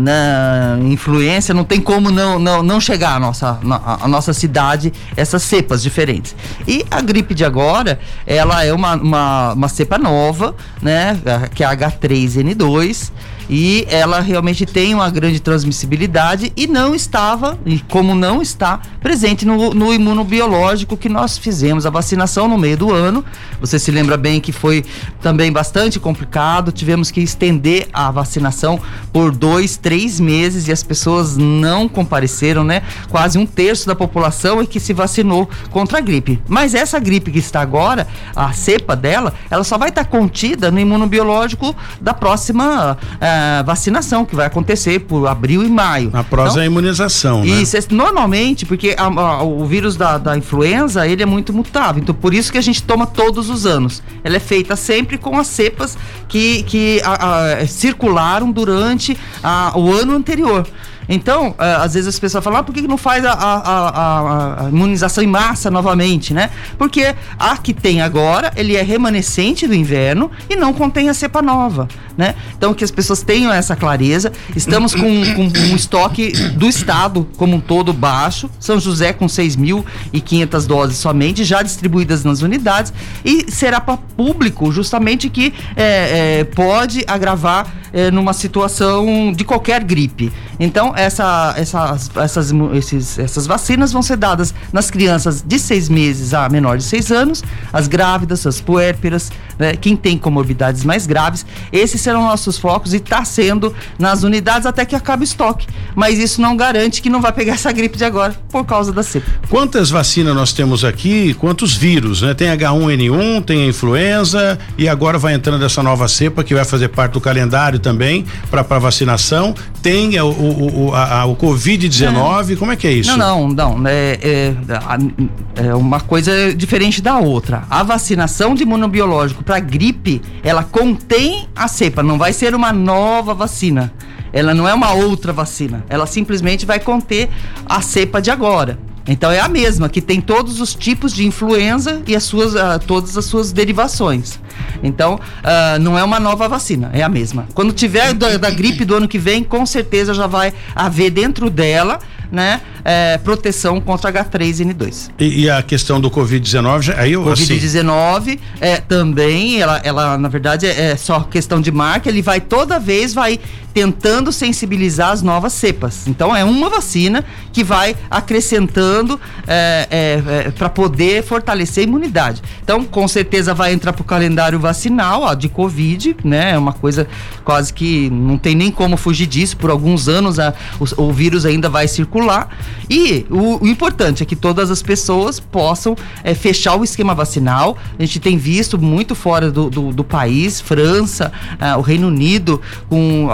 né, influência, não tem como não, não, não chegar à nossa, a nossa cidade essas cepas diferentes. E a gripe de agora, ela é uma, uma, uma cepa nova, né? Que é a H3N2 e ela realmente tem uma grande transmissibilidade e não estava, e como não está, presente no, no imunobiológico que nós fizemos a vacinação no meio do ano. Você se lembra bem que foi também bastante complicado, tivemos que estender a vacinação por dois, três meses e as pessoas não compareceram, né? Quase um terço da população é que se vacinou contra a gripe. Mas essa gripe que está agora, a cepa dela, ela só vai estar contida no imunobiológico da próxima. Eh, vacinação que vai acontecer por abril e maio. A próxima então, é a imunização, né? Isso, normalmente, porque a, a, o vírus da, da influenza, ele é muito mutável, então por isso que a gente toma todos os anos. Ela é feita sempre com as cepas que, que a, circularam durante o ano anterior. Então, é, às vezes as pessoas falam, ah, por que não faz a, a, a, imunização em massa novamente, né? Porque a que tem agora, ele é remanescente do inverno e não contém a cepa nova, né? Então, que as pessoas tenham essa clareza. Estamos com, com um estoque do estado como um todo baixo. São José com 6.500 doses somente, já distribuídas nas unidades. E será para público, justamente, que é, é, pode agravar é, numa situação de qualquer gripe. Então, essa, essas, essas, esses, essas vacinas vão ser dadas nas crianças de seis meses a menor de seis anos, as grávidas, as puérperas, né, quem tem comorbidades mais graves. Esses serão nossos focos e está sendo nas unidades até que acabe o estoque. Mas isso não garante que não vai pegar essa gripe de agora por causa da cepa. Quantas vacinas nós temos aqui? Quantos vírus? Né? Tem H1N1, tem a influenza e agora vai entrando essa nova cepa que vai fazer parte do calendário também para vacinação. Tem o, o, a, a, o Covid-19, é. como é que é isso? Não, não, não. É, é, é, uma coisa diferente da outra. A vacinação de imunobiológico para gripe, ela contém a cepa, não vai ser uma nova vacina. Ela não é uma outra vacina. Ela simplesmente vai conter a cepa de agora. Então é a mesma, que tem todos os tipos de influenza e as suas, uh, todas as suas derivações. Então, uh, não é uma nova vacina, é a mesma. Quando tiver da, da gripe do ano que vem, com certeza já vai haver dentro dela né, é, proteção contra H3N2. E, e a questão do Covid-19, aí eu Covid-19 assim... é, também, ela, ela na verdade é, é só questão de marca, ele vai toda vez vai tentando sensibilizar as novas cepas. Então é uma vacina que vai acrescentando é, é, é, para poder fortalecer a imunidade. Então com certeza vai entrar para o calendário vacinal ó, de Covid, né? É uma coisa quase que não tem nem como fugir disso. Por alguns anos a, o, o vírus ainda vai circular E o, o importante é que todas as pessoas possam é, fechar o esquema vacinal. A gente tem visto muito fora do, do, do país, França, uh, o Reino Unido, com uh,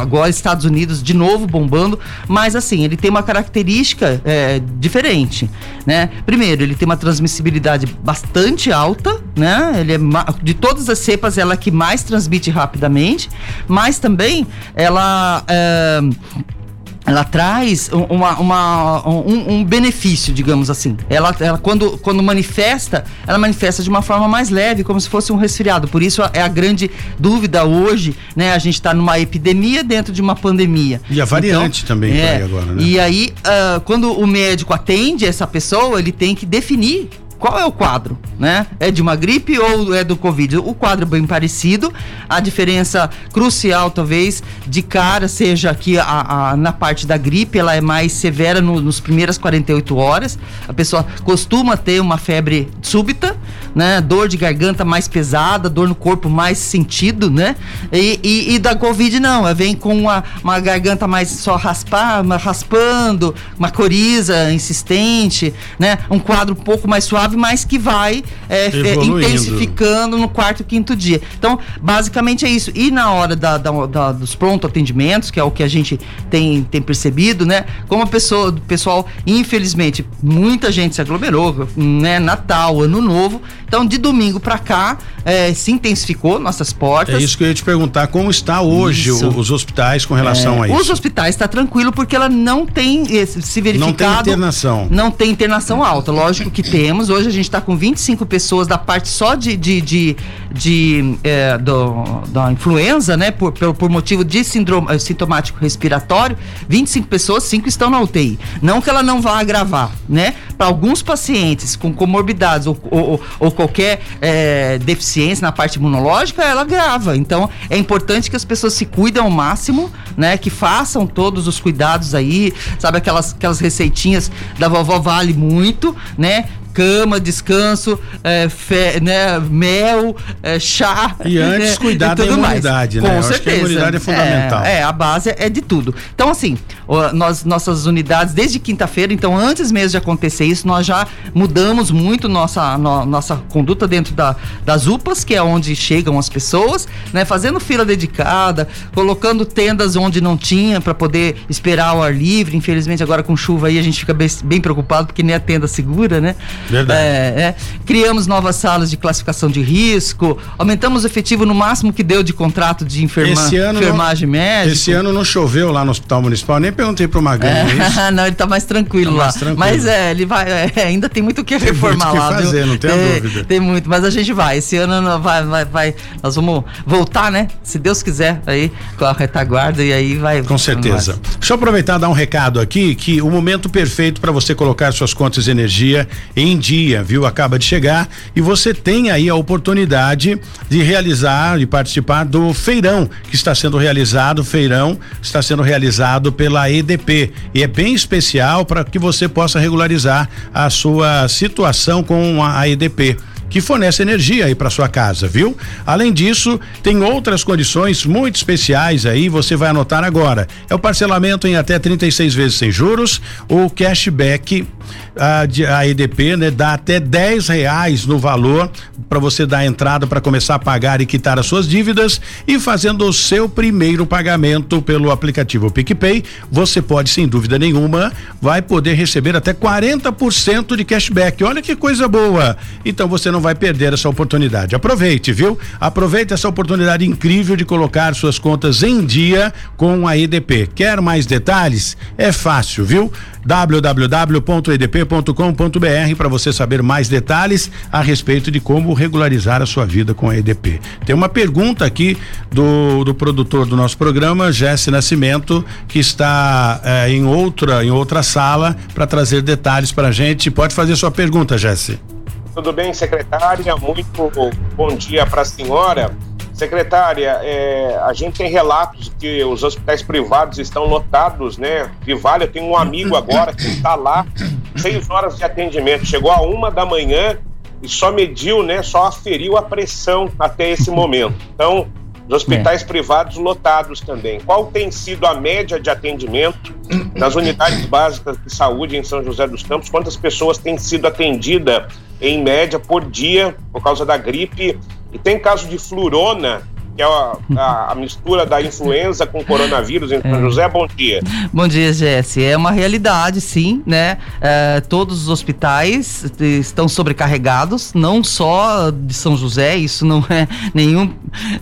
agora Estados Unidos de novo bombando, mas assim, ele tem uma característica é, diferente, né? Primeiro, ele tem uma transmissibilidade bastante alta, né? Ele é de todas as cepas, ela é que mais transmite rapidamente, mas também ela é, ela traz uma, uma um, um, benefício, digamos assim. Ela, ela quando, quando manifesta, ela manifesta de uma forma mais leve, como se fosse um resfriado. Por isso é a grande dúvida hoje, né? A gente está numa epidemia dentro de uma pandemia. E a variante então, também é, aí agora, né? E aí, uh, quando o médico atende essa pessoa, ele tem que definir qual é o quadro, né? É de uma gripe ou é do Covid? O quadro é bem parecido. A diferença crucial, talvez, de cara, seja que a, a na parte da gripe, ela é mais severa no, nos primeiras 48 horas. A pessoa costuma ter uma febre súbita, né? Dor de garganta mais pesada, dor no corpo mais sentido, né? E, e, e da Covid não, ela vem com uma, uma garganta mais só raspar, raspando, uma coriza insistente, né? Um quadro um pouco mais suave mas que vai é, é, intensificando no quarto, quinto dia. Então, basicamente é isso. E na hora da, da, da, dos pronto atendimentos, que é o que a gente tem, tem percebido, né? Como a pessoa, o pessoal, infelizmente, muita gente se aglomerou, né? Natal, Ano Novo. Então, de domingo para cá, é, se intensificou nossas portas. É isso que eu ia te perguntar, como está hoje os hospitais com relação é, a isso? Os hospitais está tranquilo porque ela não tem eh, se verificado. Não tem internação. Não tem internação alta. Lógico que temos. Hoje a gente está com 25 pessoas da parte só de, de, de, de é, do, da influenza, né? Por, por, por motivo de síndrome eh, sintomático respiratório, 25 pessoas, 5 estão na UTI. Não que ela não vá agravar, né? Para alguns pacientes com comorbidades ou, ou, ou qualquer é, deficiência na parte imunológica, ela agrava. Então, é importante que as pessoas se cuidem ao máximo, né? Que façam todos os cuidados aí, sabe aquelas, aquelas receitinhas da vovó vale muito, né? Cama, descanso, é, né, mel, é, chá. E antes né, cuidar da imunidade, mais. né? Com Eu certeza. a imunidade é fundamental. É, é, a base é de tudo. Então, assim, nós, nossas unidades, desde quinta-feira, então antes mesmo de acontecer isso, nós já mudamos muito nossa, no, nossa conduta dentro da, das UPAs, que é onde chegam as pessoas, né? Fazendo fila dedicada, colocando tendas onde não tinha para poder esperar o ar livre. Infelizmente, agora com chuva aí a gente fica bem, bem preocupado porque nem a tenda segura, né? Verdade. É, é. Criamos novas salas de classificação de risco, aumentamos o efetivo no máximo que deu de contrato de enferma, enfermagem não, médica. Esse ano não choveu lá no Hospital Municipal, nem perguntei pro Magrão é, não, ele tá mais tranquilo tá lá. Mais tranquilo. Mas é, ele vai, é, ainda tem muito o que tem reformar muito lá. Que fazer, viu? não tem, dúvida. Tem muito, mas a gente vai. Esse ano vai, vai, vai, nós vamos voltar, né? Se Deus quiser, aí com a retaguarda e aí vai. Com certeza. Deixa eu aproveitar e dar um recado aqui que o momento perfeito para você colocar suas contas de energia em dia, viu? Acaba de chegar e você tem aí a oportunidade de realizar e participar do feirão que está sendo realizado, feirão está sendo realizado pela EDP e é bem especial para que você possa regularizar a sua situação com a EDP que fornece energia aí para sua casa, viu? Além disso, tem outras condições muito especiais aí, você vai anotar agora. É o parcelamento em até 36 vezes sem juros, o cashback a, a EDP, né, dá até 10 reais no valor para você dar entrada para começar a pagar e quitar as suas dívidas e fazendo o seu primeiro pagamento pelo aplicativo PicPay, você pode, sem dúvida nenhuma, vai poder receber até 40% de cashback. Olha que coisa boa! Então você não vai perder essa oportunidade. Aproveite, viu? Aproveite essa oportunidade incrível de colocar suas contas em dia com a EDP. Quer mais detalhes? É fácil, viu? www.edp.com.br para você saber mais detalhes a respeito de como regularizar a sua vida com a EDP. Tem uma pergunta aqui do, do produtor do nosso programa, Jesse Nascimento, que está eh, em outra em outra sala para trazer detalhes para a gente. Pode fazer sua pergunta, Jesse. Tudo bem, secretária? Muito bom dia para a senhora. Secretária, é, a gente tem relatos que os hospitais privados estão lotados, né? Vale, eu tenho um amigo agora que está lá, seis horas de atendimento, chegou a uma da manhã e só mediu, né? Só aferiu a pressão até esse momento. Então, Os hospitais é. privados lotados também. Qual tem sido a média de atendimento nas unidades básicas de saúde em São José dos Campos? Quantas pessoas têm sido atendidas em média por dia por causa da gripe? E tem caso de flurona que é a, a, a, mistura da influenza com coronavírus em São é. José. Bom dia. Bom dia, Jesse. É uma realidade, sim, né? É, todos os hospitais estão sobrecarregados, não só de São José, isso não é nenhum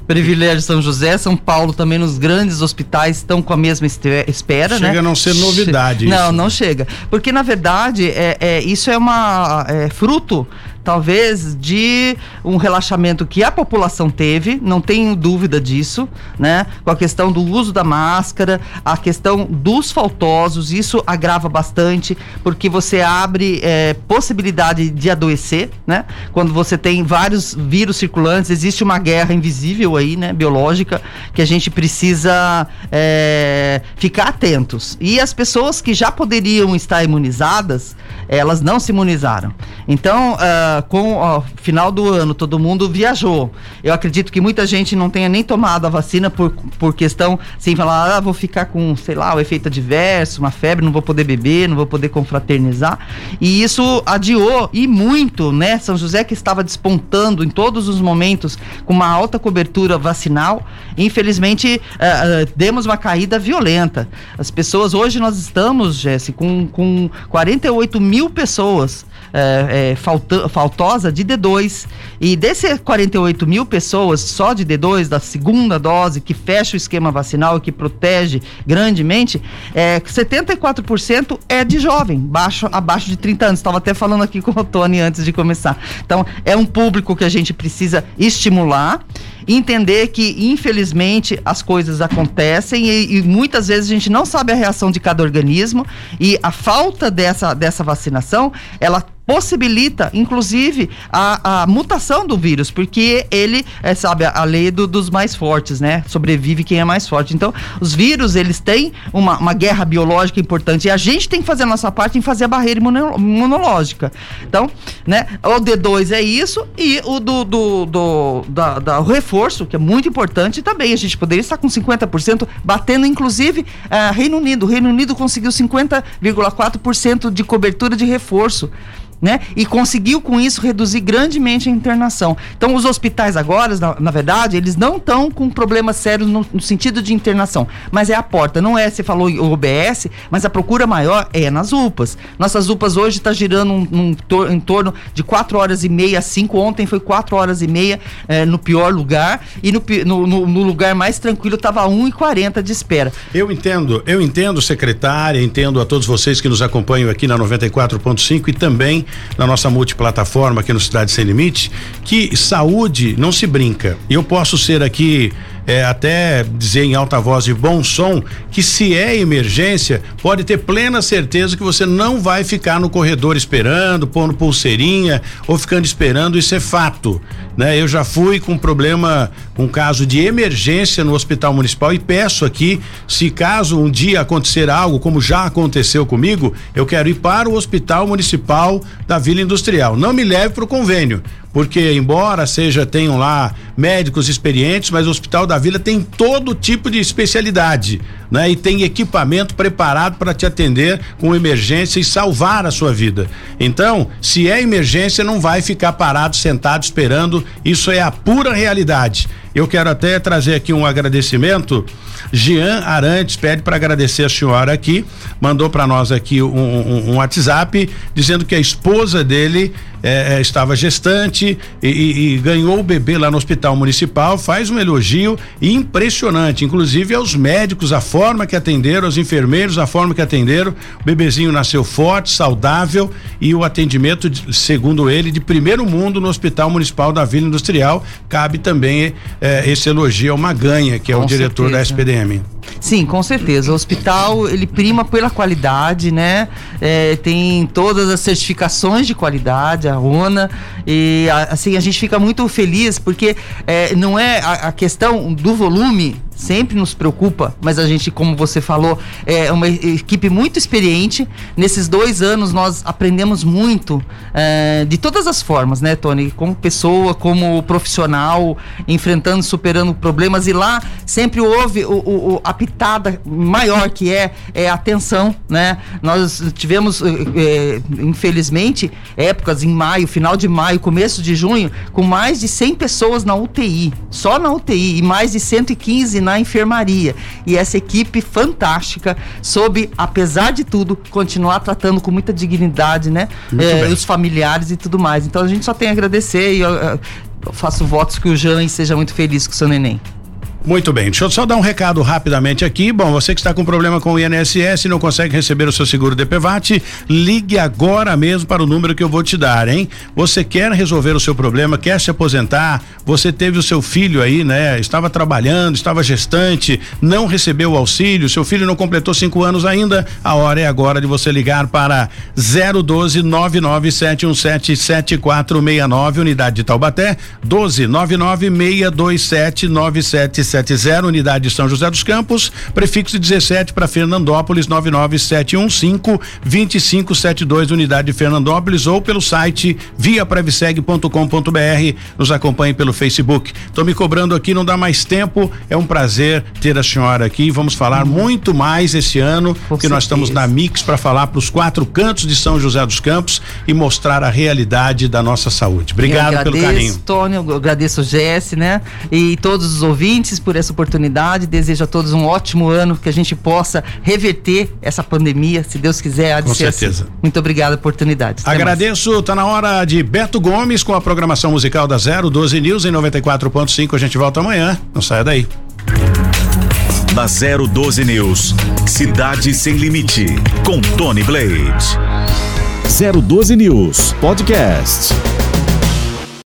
privilégio de São José. São Paulo também, nos grandes hospitais, estão com a mesma espera, chega né? a não ser novidade. Não, isso. não chega. Porque, na verdade, é, é isso é uma é, fruto talvez de um relaxamento que a população teve, não tenho dúvida disso, né? Com a questão do uso da máscara, a questão dos faltosos, isso agrava bastante, porque você abre é, possibilidade de adoecer, né? Quando você tem vários vírus circulantes, existe uma guerra invisível aí, né? Biológica, que a gente precisa é, ficar atentos. E as pessoas que já poderiam estar imunizadas, elas não se imunizaram. Então, uh, com o final do ano, todo mundo viajou. Eu acredito que muita gente não tenha nem tomado a vacina por, por questão, sem falar, ah, vou ficar com, sei lá, o efeito adverso, uma febre, não vou poder beber, não vou poder confraternizar. E isso adiou, e muito, né? São José que estava despontando em todos os momentos com uma alta cobertura vacinal, infelizmente uh, uh, demos uma caída violenta. As pessoas, hoje nós estamos, Jesse, com, com 48 mil mil pessoas é, é, faltosa de D2. E desses 48 mil pessoas só de D2, da segunda dose, que fecha o esquema vacinal e que protege grandemente, é, 74% é de jovem, baixo, abaixo de 30 anos. Estava até falando aqui com o Tony antes de começar. Então, é um público que a gente precisa estimular entender que, infelizmente, as coisas acontecem e, e, muitas vezes a gente não sabe a reação de cada organismo e a falta dessa, dessa vacinação, ela possibilita, inclusive, a, a mutação do vírus, porque ele, é, sabe, a, a lei do, dos mais fortes, né? Sobrevive quem é mais forte. Então, os vírus, eles têm uma, uma guerra biológica importante e a gente tem que fazer a nossa parte em fazer a barreira imunológica. Então, né? O D2 é isso e o do, do, do da, reforço, que é muito importante também. A gente poderia estar com 50%, batendo, inclusive, uh, Reino Unido. O Reino Unido conseguiu 50,4% de cobertura de reforço né? E conseguiu com isso reduzir grandemente a internação. Então, os hospitais agora, na, na verdade, eles não estão com problemas sérios no, no, sentido de internação, mas é a porta, não é, você falou o OBS, mas a procura maior é nas UPAs. Nossas UPAs hoje está girando um, um tor em torno de 4 horas e meia, 5. Ontem foi 4 horas e meia é, no pior lugar e no, no, no lugar mais tranquilo estava 1,40 de espera. Eu entendo, eu entendo, secretária, entendo a todos vocês que nos acompanham aqui na 94.5 e também na nossa multiplataforma aqui no Cidade Sem Limite, que saúde não se brinca. Eu posso ser aqui é, até dizer em alta voz de bom som que se é emergência, pode ter plena certeza que você não vai ficar no corredor esperando, pondo pulseirinha ou ficando esperando, isso é fato, né? Eu já fui com problema, com caso de emergência no hospital municipal e peço aqui, se caso um dia acontecer algo como já aconteceu comigo, eu quero ir para o hospital municipal da Vila Industrial. Não me leve para o convênio, porque embora seja tenham lá médicos experientes, mas o Hospital da Vila tem todo tipo de especialidade, né? E tem equipamento preparado para te atender com emergência e salvar a sua vida. Então, se é emergência, não vai ficar parado, sentado esperando. Isso é a pura realidade. Eu quero até trazer aqui um agradecimento. Jean Arantes pede para agradecer a senhora aqui, mandou para nós aqui um, um, um, WhatsApp dizendo que a esposa dele é, estava gestante e, e, e, ganhou o bebê lá no hospital municipal. Faz um elogio impressionante, inclusive aos médicos, a forma que atenderam, aos enfermeiros, a forma que atenderam. O bebezinho nasceu forte, saudável e o atendimento, segundo ele, de primeiro mundo no Hospital Municipal da Vila Industrial. Cabe também é, esse elogio ao Maganha, que é Com o diretor certeza. da SPDM. Sim, com certeza. O hospital ele prima pela qualidade, né? É, tem todas as certificações de qualidade, a ONA e assim a gente fica muito feliz porque é, não é a, a questão do volume sempre nos preocupa, mas a gente, como você falou, é uma equipe muito experiente. Nesses dois anos nós aprendemos muito é, de todas as formas, né, Tony? Como pessoa, como profissional, enfrentando, superando problemas e lá sempre houve o, o, a pitada maior que é, é atenção, né? Nós tivemos, é, infelizmente, épocas em maio, final de maio, começo de junho, com mais de 100 pessoas na UTI, só na UTI, e mais de 115 na enfermaria. E essa equipe fantástica soube, apesar de tudo, continuar tratando com muita dignidade, né? É, os familiares e tudo mais. Então a gente só tem a agradecer e eu, eu faço votos que o Jean seja muito feliz com o seu neném. Muito bem, deixa eu só dar um recado rapidamente aqui. Bom, você que está com problema com o INSS e não consegue receber o seu seguro DPVAT, ligue agora mesmo para o número que eu vou te dar, hein? Você quer resolver o seu problema, quer se aposentar, você teve o seu filho aí, né? Estava trabalhando, estava gestante, não recebeu o auxílio, seu filho não completou cinco anos ainda, a hora é agora de você ligar para 012 99717 7469, unidade de Taubaté, 12 99 627 97 970, unidade de São José dos Campos, prefixo 17 para Fernandópolis 99715 2572, unidade de Fernandópolis ou pelo site viapreviseg.com.br. Nos acompanhe pelo Facebook. Estou me cobrando aqui, não dá mais tempo. É um prazer ter a senhora aqui. Vamos falar muito mais esse ano, que nós estamos na Mix para falar para os quatro cantos de São José dos Campos e mostrar a realidade da nossa saúde. Obrigado agradeço, pelo carinho. Tony, eu agradeço o Jesse, né? E todos os ouvintes por essa oportunidade. Desejo a todos um ótimo ano, que a gente possa reverter essa pandemia, se Deus quiser. Há de Com ser certeza. Assim. Muito obrigado pela oportunidade. Até Agradeço, mais. tá na hora de Beto Gomes com a programação musical da 012 News em 94.5. A gente volta amanhã. Não saia daí. Da 012 News, Cidade Sem Limite, com Tony Blade. 012 News Podcast.